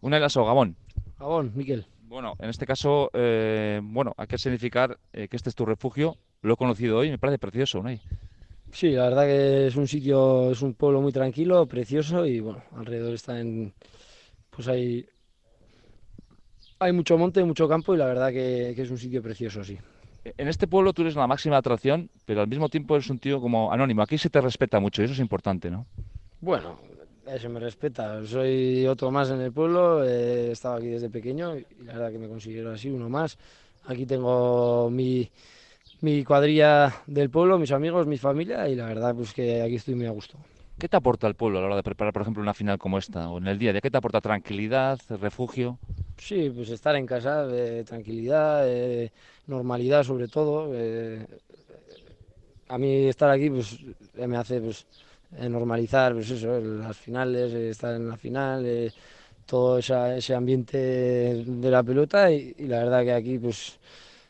Una Lasso, Gabón. Gabón, Miquel. Bueno, en este caso, eh, bueno, hay que significar eh, que este es tu refugio. Lo he conocido hoy, me parece precioso, ¿no? Sí, la verdad que es un sitio, es un pueblo muy tranquilo, precioso y bueno, alrededor está en, pues hay, hay mucho monte, mucho campo y la verdad que, que es un sitio precioso, sí. En este pueblo tú eres la máxima atracción, pero al mismo tiempo eres un tío como anónimo. Aquí se te respeta mucho y eso es importante, ¿no? Bueno, eso me respeta. Soy otro más en el pueblo, he estado aquí desde pequeño y la verdad que me considero así, uno más. Aquí tengo mi, mi cuadrilla del pueblo, mis amigos, mi familia y la verdad pues que aquí estoy muy a gusto. ¿Qué te aporta el pueblo a la hora de preparar, por ejemplo, una final como esta o en el día? ¿De qué te aporta tranquilidad, refugio? Sí, pues estar en casa, eh, tranquilidad, eh, normalidad sobre todo. Eh, a mí estar aquí pues me hace pues normalizar pues eso, las finales, estar en la final, todo ese ambiente de la pelota y, y la verdad que aquí pues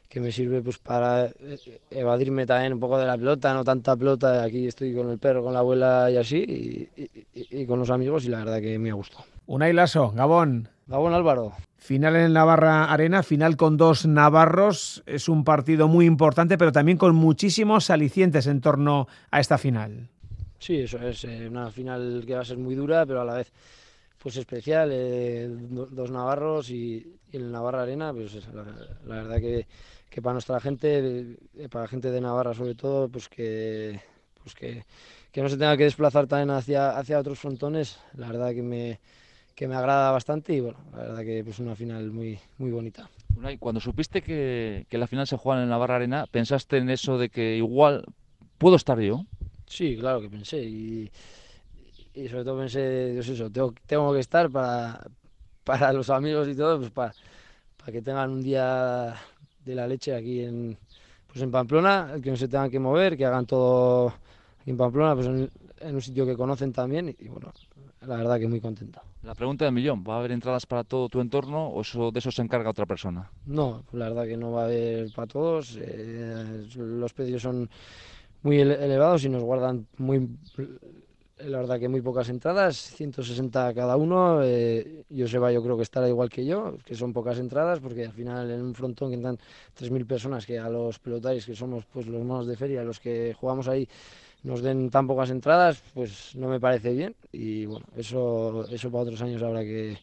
que me sirve pues para eh, evadirme también un poco de la pelota, no tanta pelota, aquí estoy con el perro, con la abuela y así, y, con los amigos y la verdad que me ha gustado. Unai Lasso, Gabón. Gabón Álvaro. Final en Navarra Arena, final con dos navarros, es un partido muy importante, pero también con muchísimos alicientes en torno a esta final. Sí, eso es eh, una final que va a ser muy dura, pero a la vez pues especial, eh, dos navarros y, en el Navarra Arena, pues la verdad que que para nuestra gente, eh, para la gente de Navarra sobre todo, pues que, pues que, que no se tenga que desplazar también hacia, hacia otros frontones, la verdad que me, que me agrada bastante y bueno, la verdad que es pues una final muy, muy bonita. Cuando supiste que, que la final se juega en Navarra Arena, ¿pensaste en eso de que igual puedo estar yo? Sí, claro que pensé y, y sobre todo pensé, Dios eso, tengo, tengo que estar para, para los amigos y todo, pues para, para que tengan un día de la leche aquí en, pues en Pamplona, que no se tengan que mover, que hagan todo en Pamplona, pues en, un sitio que conocen también y bueno, la verdad que muy contento. La pregunta del millón, ¿va a haber entradas para todo tu entorno o eso, de eso se encarga otra persona? No, la verdad que no va a haber para todos, eh, los precios son muy elevados y nos guardan muy la verdad que muy pocas entradas, 160 cada uno. Eh, Joseba yo creo que estará igual que yo, que son pocas entradas, porque al final en un frontón que entran 3.000 personas, que a los pelotaris, que somos pues los monos de feria, los que jugamos ahí, nos den tan pocas entradas, pues no me parece bien. Y bueno, eso, eso para otros años habrá que,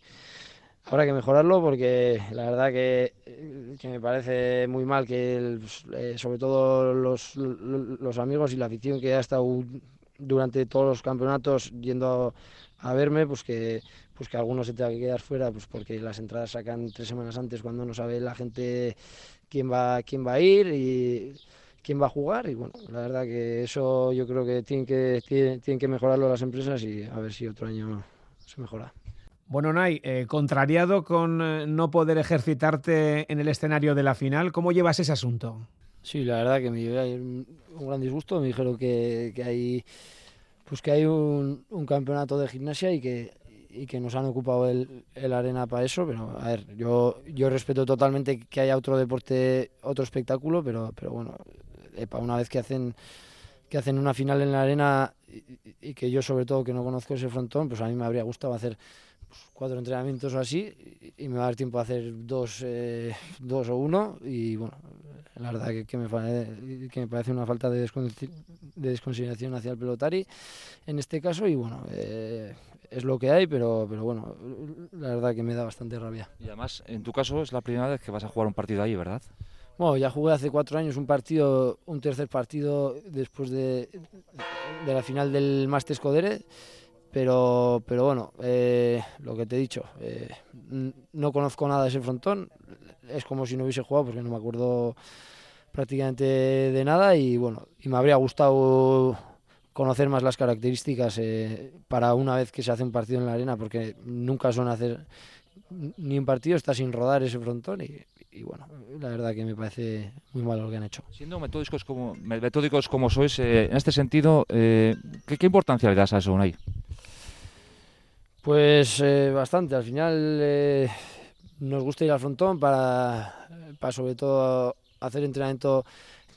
habrá que mejorarlo, porque la verdad que, que me parece muy mal que, pues, eh, sobre todo los, amigos y la afición que ha estado durante todos los campeonatos yendo a, verme, pues que, pues que alguno se tenga que quedar fuera, pues porque las entradas sacan tres semanas antes cuando no sabe la gente quién va, quién va a ir y quién va a jugar y bueno, la verdad que eso yo creo que tienen que, tienen, que mejorarlo las empresas y a ver si otro año se mejora. Bueno, Nay, eh, contrariado con eh, no poder ejercitarte en el escenario de la final, ¿cómo llevas ese asunto? Sí, la verdad que me llevé un, gran disgusto. Me dijeron que, que hay, pues que hay un, campeonato de gimnasia y que, y que nos han ocupado el, el, arena para eso. Pero a ver, yo, yo respeto totalmente que haya otro deporte, otro espectáculo, pero, pero bueno, para una vez que hacen que hacen una final en la arena y, y, que yo sobre todo que no conozco ese frontón, pues a mí me habría gustado hacer cuatro entrenamientos o así y, me va a dar tiempo a hacer dos, eh, dos o uno y bueno, la verdad que, que, me, que me parece una falta de, desconsideración hacia el pelotari en este caso y bueno, eh, es lo que hay, pero, pero bueno, la verdad que me da bastante rabia. Y además, en tu caso es la primera vez que vas a jugar un partido ahí, ¿verdad? Bueno, ya jugué hace cuatro años un partido, un tercer partido después de, de la final del Masters Codere, pero, pero bueno, eh, lo que te he dicho, eh, no conozco nada de ese frontón, es como si no hubiese jugado porque no me acuerdo prácticamente de nada y bueno, me habría gustado conocer más las características eh, para una vez que se hace un partido en la arena porque nunca suelen hacer ni un partido, está sin rodar ese frontón y, bueno, la verdad que me parece muy malo lo que han hecho. Siendo metódicos como, metódicos como sois, eh, en este sentido, ¿qué, ¿qué, importancia le das a eso, Unai? Pues bastante, al final nos gusta ir al frontón para, para sobre todo hacer entrenamiento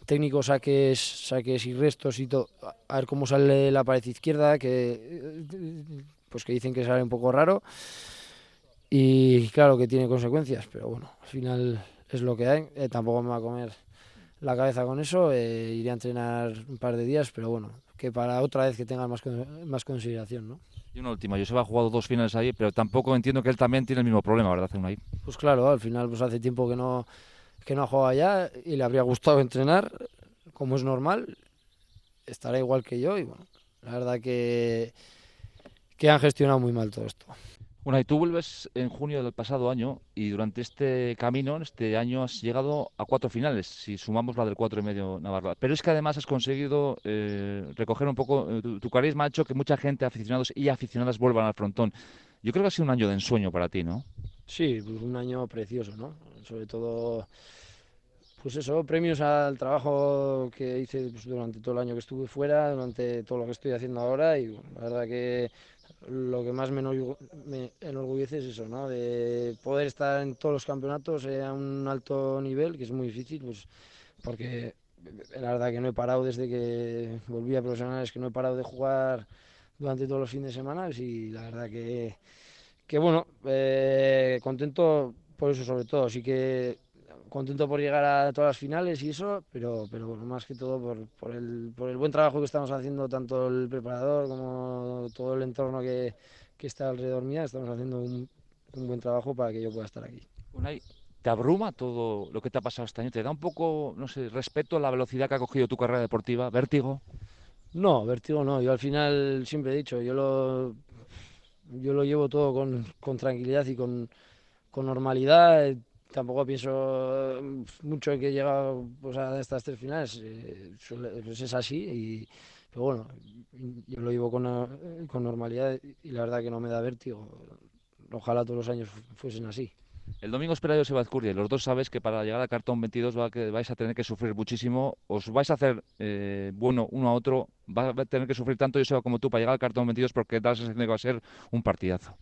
técnico, saques, saques y restos y todo, a ver cómo sale la pared izquierda, que pues que dicen que sale un poco raro. Y, y claro que tiene consecuencias, pero bueno, al final es lo que hay. Eh, tampoco me va a comer la cabeza con eso. Eh, iré a entrenar un par de días, pero bueno, que para otra vez que tenga más, más consideración, ¿no? Y una última, Joseba ha jugado dos finales ahí, pero tampoco entiendo que él también tiene el mismo problema, ¿verdad, ahí? Pues claro, al final pues hace tiempo que no, que no ha jugado allá y le habría gustado entrenar, como es normal, estará igual que yo y bueno, la verdad que, que han gestionado muy mal todo esto. Bueno, y tú vuelves en junio del pasado año y durante este camino, este año, has llegado a cuatro finales, si sumamos la del cuatro y medio Navarra. Pero es que además has conseguido eh, recoger un poco, eh, tu, carisma ha hecho que mucha gente, aficionados y aficionadas, vuelvan al frontón. Yo creo que ha sido un año de ensueño para ti, ¿no? Sí, pues un año precioso, ¿no? Sobre todo, pues eso, premios al trabajo que hice pues, durante todo el año que estuve fuera, durante todo lo que estoy haciendo ahora y la verdad que lo que más me, enorgullece es eso, ¿no? De poder estar en todos los campeonatos a un alto nivel, que es muy difícil, pues porque la verdad que no he parado desde que volví a profesionales, que no he parado de jugar durante todos los fines de semana y la verdad que, que bueno, eh, contento por eso sobre todo, sí que contento por llegar a todas las finales y eso, pero, pero más que todo por, por, el, por el buen trabajo que estamos haciendo, tanto el preparador como todo el entorno que, que está alrededor mía, estamos haciendo un, un, buen trabajo para que yo pueda estar aquí. ¿Te abruma todo lo que te ha pasado este año? ¿Te da un poco, no sé, respeto a la velocidad que ha cogido tu carrera deportiva? ¿Vértigo? No, vértigo no. Yo al final siempre he dicho, yo lo, yo lo llevo todo con, con tranquilidad y con, con normalidad tampoco pienso mucho en que llega pues, a estas tres finales, eh, pues es así, y, pero bueno, yo lo llevo con, con, normalidad y la verdad que no me da vértigo. Ojalá todos los años fuesen así. El domingo espera Joseba Azcurdia. Los dos sabes que para llegar al cartón 22 va que vais a tener que sufrir muchísimo. Os vais a hacer eh, bueno uno a otro. Va a tener que sufrir tanto Joseba como tú para llegar al cartón 22 porque da la que va a ser un partidazo.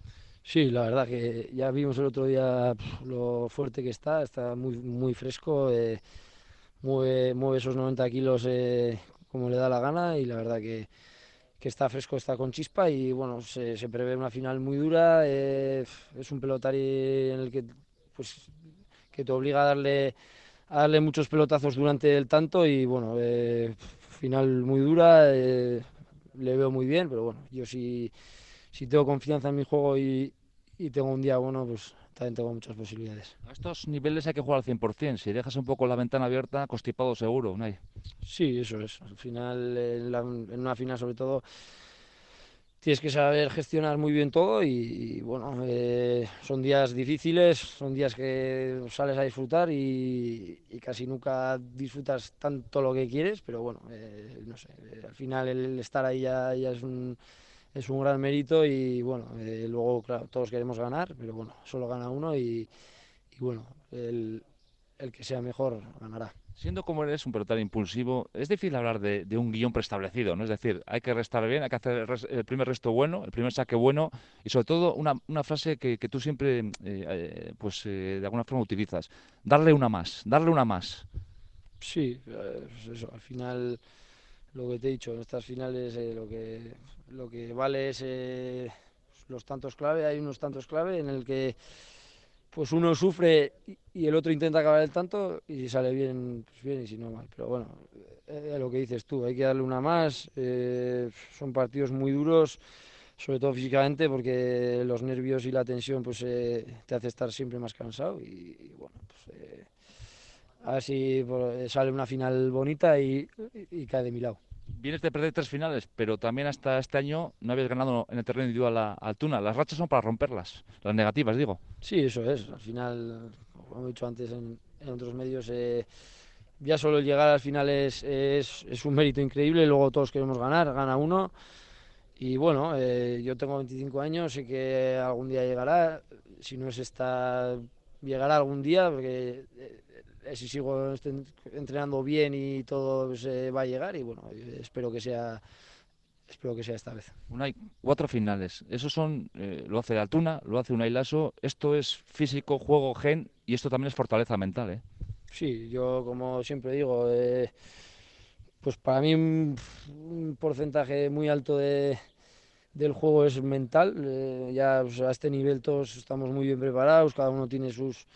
Sí, la verdad que ya vimos el otro día lo fuerte que está, está muy, muy fresco, eh, mueve, mueve, esos 90 kilos eh, como le da la gana y la verdad que, que, está fresco, está con chispa y bueno, se, prevé una final muy dura, eh, es un pelotari en el que, pues, que te obliga a darle, a darle muchos pelotazos durante el tanto y bueno, final muy dura, le veo muy bien, pero bueno, yo sí... Si, tengo confianza en mi juego y, y tengo un día bueno, pues también tengo muchas posibilidades. A estos niveles hay que jugar al 100%. Si dejas un poco la ventana abierta, constipado seguro, ¿no hay? Sí, eso es. Al final, en, una final sobre todo, tienes que saber gestionar muy bien todo y, bueno, eh, son días difíciles, son días que sales a disfrutar y, casi nunca disfrutas tanto lo que quieres, pero bueno, eh, no sé, eh, al final el estar ahí ya es un es un gran mérito y bueno, eh, luego, claro, todos queremos ganar, pero bueno, solo gana uno y, bueno, el, el, que sea mejor ganará. Siendo como eres un pelotero impulsivo, es difícil hablar de, de, un guion preestablecido, ¿no? Es decir, hay que restar bien, hay que hacer el, primer resto bueno, el primer saque bueno y sobre todo una, una frase que, que, tú siempre, eh, eh, pues de alguna forma utilizas, darle una más, darle una más. Sí, pues eso, al final lo que te he dicho, en estas finales eh, lo, que, lo que vale es eh, los tantos clave, hay unos tantos clave en el que pues uno sufre y el otro intenta acabar el tanto y sale bien, pues bien y si no mal. Pero bueno, eh, lo que dices tú, hay que darle una más, son partidos muy duros, sobre todo físicamente porque los nervios y la tensión pues te hace estar siempre más cansado y, bueno, pues a ver si pues, sale una final bonita y cae de mi lado vienes de perder tres finales, pero también hasta este año no habías ganado en el terreno individual a Altuna. Las rachas son para romperlas, las negativas, digo. Sí, eso es. Al final, como he dicho antes en, otros medios, eh, ya solo llegar al final es, es, un mérito increíble. Luego todos queremos ganar, gana uno. Y bueno, eh, yo tengo 25 años, sé que algún día llegará. Si no es esta, llegará algún día, porque eh, si sigo entrenando bien y todo se va a llegar y bueno, espero que sea espero que sea esta vez. hay cuatro finales. Esos son, eh, lo hace Altuna, lo hace Unai Lasso. Esto es físico, juego, gen y esto también es fortaleza mental, ¿eh? Sí, yo como siempre digo, eh, pues para mí un, porcentaje muy alto de, del juego es mental. Eh, ya a este nivel todos estamos muy bien preparados, cada uno tiene sus,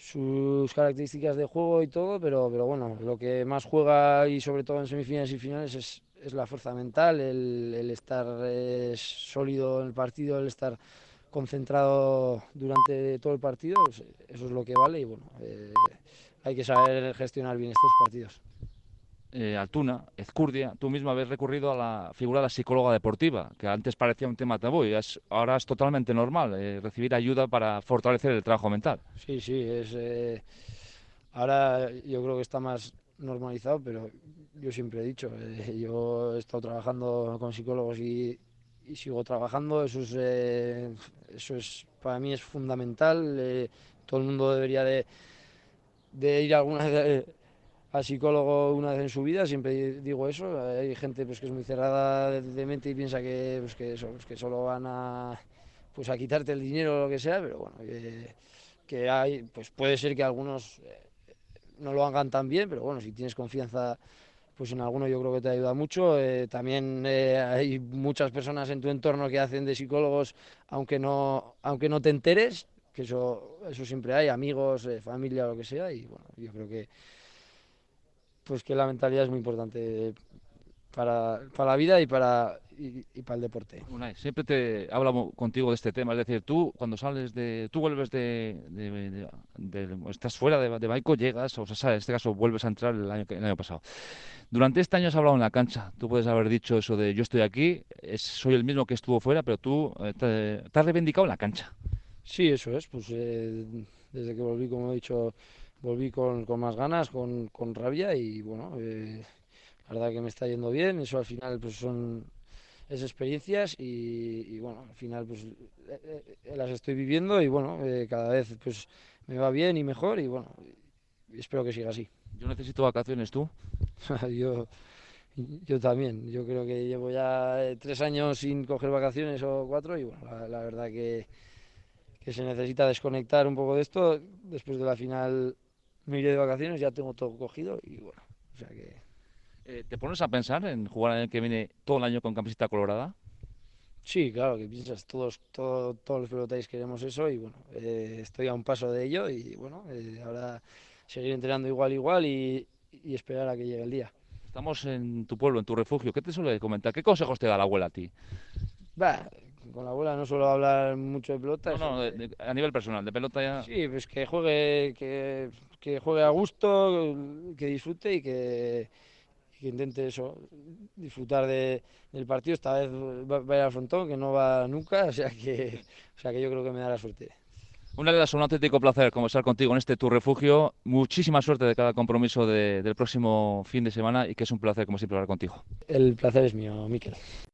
sus características de juego y todo, pero, pero bueno, lo que más juega y sobre todo en semifinales y finales es, es la fuerza mental, el, estar eh, sólido en el partido, el estar concentrado durante todo el partido, pues, eso es lo que vale y bueno, eh, hay que saber gestionar bien estos partidos eh, Altuna, Ezcurdia, tú mismo habéis recurrido a la figura de la psicóloga deportiva, que antes parecía un tema tabú y es, ahora es totalmente normal eh, recibir ayuda para fortalecer el trabajo mental. Sí, sí, es, eh, ahora yo creo que está más normalizado, pero yo siempre he dicho, eh, yo he estado trabajando con psicólogos y, sigo trabajando, eso es, eso es, para mí es fundamental, todo el mundo debería de, de ir alguna al psicólogo una vez en su vida, siempre digo eso. Hay gente pues, que es muy cerrada de mente y piensa que, pues, que, pues, solo van a, pues, a quitarte el dinero o lo que sea, pero bueno, que, hay, pues puede ser que algunos eh, no lo hagan tan bien, pero bueno, si tienes confianza pues en alguno yo creo que te ayuda mucho. Eh, también eh, hay muchas personas en tu entorno que hacen de psicólogos, aunque no, aunque no te enteres, que eso, eso siempre hay, amigos, familia, lo que sea, y bueno, yo creo que pues que la mentalidad es muy importante para, para la vida y para, y, y para el deporte. Unai, siempre te hablo contigo de este tema, es decir, tú cuando sales de, tú vuelves de, de, de, de estás fuera de, de Baico, llegas, o sea, en este caso vuelves a entrar el año, el año pasado. Durante este año has hablado en la cancha, tú puedes haber dicho eso de yo estoy aquí, es, soy el mismo que estuvo fuera, pero tú eh, te, te, has reivindicado en la cancha. Sí, eso es, pues eh, desde que volví, como he dicho, volví con, con más ganas, con, con, rabia y bueno, eh, la verdad que me está yendo bien, eso al final pues son es experiencias y, y bueno, al final pues eh, eh, las estoy viviendo y bueno, cada vez pues me va bien y mejor y bueno, espero que siga así. Yo necesito vacaciones, ¿tú? yo, yo también, yo creo que llevo ya tres años sin coger vacaciones o cuatro y bueno, la, la verdad que, que se necesita desconectar un poco de esto, después de la final me iré de vacaciones, ya tengo todo cogido y bueno, o sea que... Eh, ¿Te pones a pensar en jugar el año que viene todo el año con camiseta colorada? Sí, claro, que piensas, todos, todo, todos los pelotáis queremos eso y bueno, eh, estoy a un paso de ello y bueno, eh, ahora seguir entrenando igual, igual y, y, esperar a que llegue el día. Estamos en tu pueblo, en tu refugio, ¿qué te suele comentar? ¿Qué consejos te da la abuela a ti? Bah, con la abuela no suelo hablar mucho de pelota. No, no, de, de, a nivel personal, de pelota ya. Sí, pues que juegue, que, que juegue a gusto, que disfrute y que, que intente eso, disfrutar de, del partido. Esta vez va, va, a ir al frontón, que no va nunca, o sea que, o sea que yo creo que me da la suerte. Una de las un auténtico placer conversar contigo en este tu refugio. Muchísima suerte de cada compromiso de, del próximo fin de semana y que es un placer, como siempre, hablar contigo. El placer es mío, Miquel.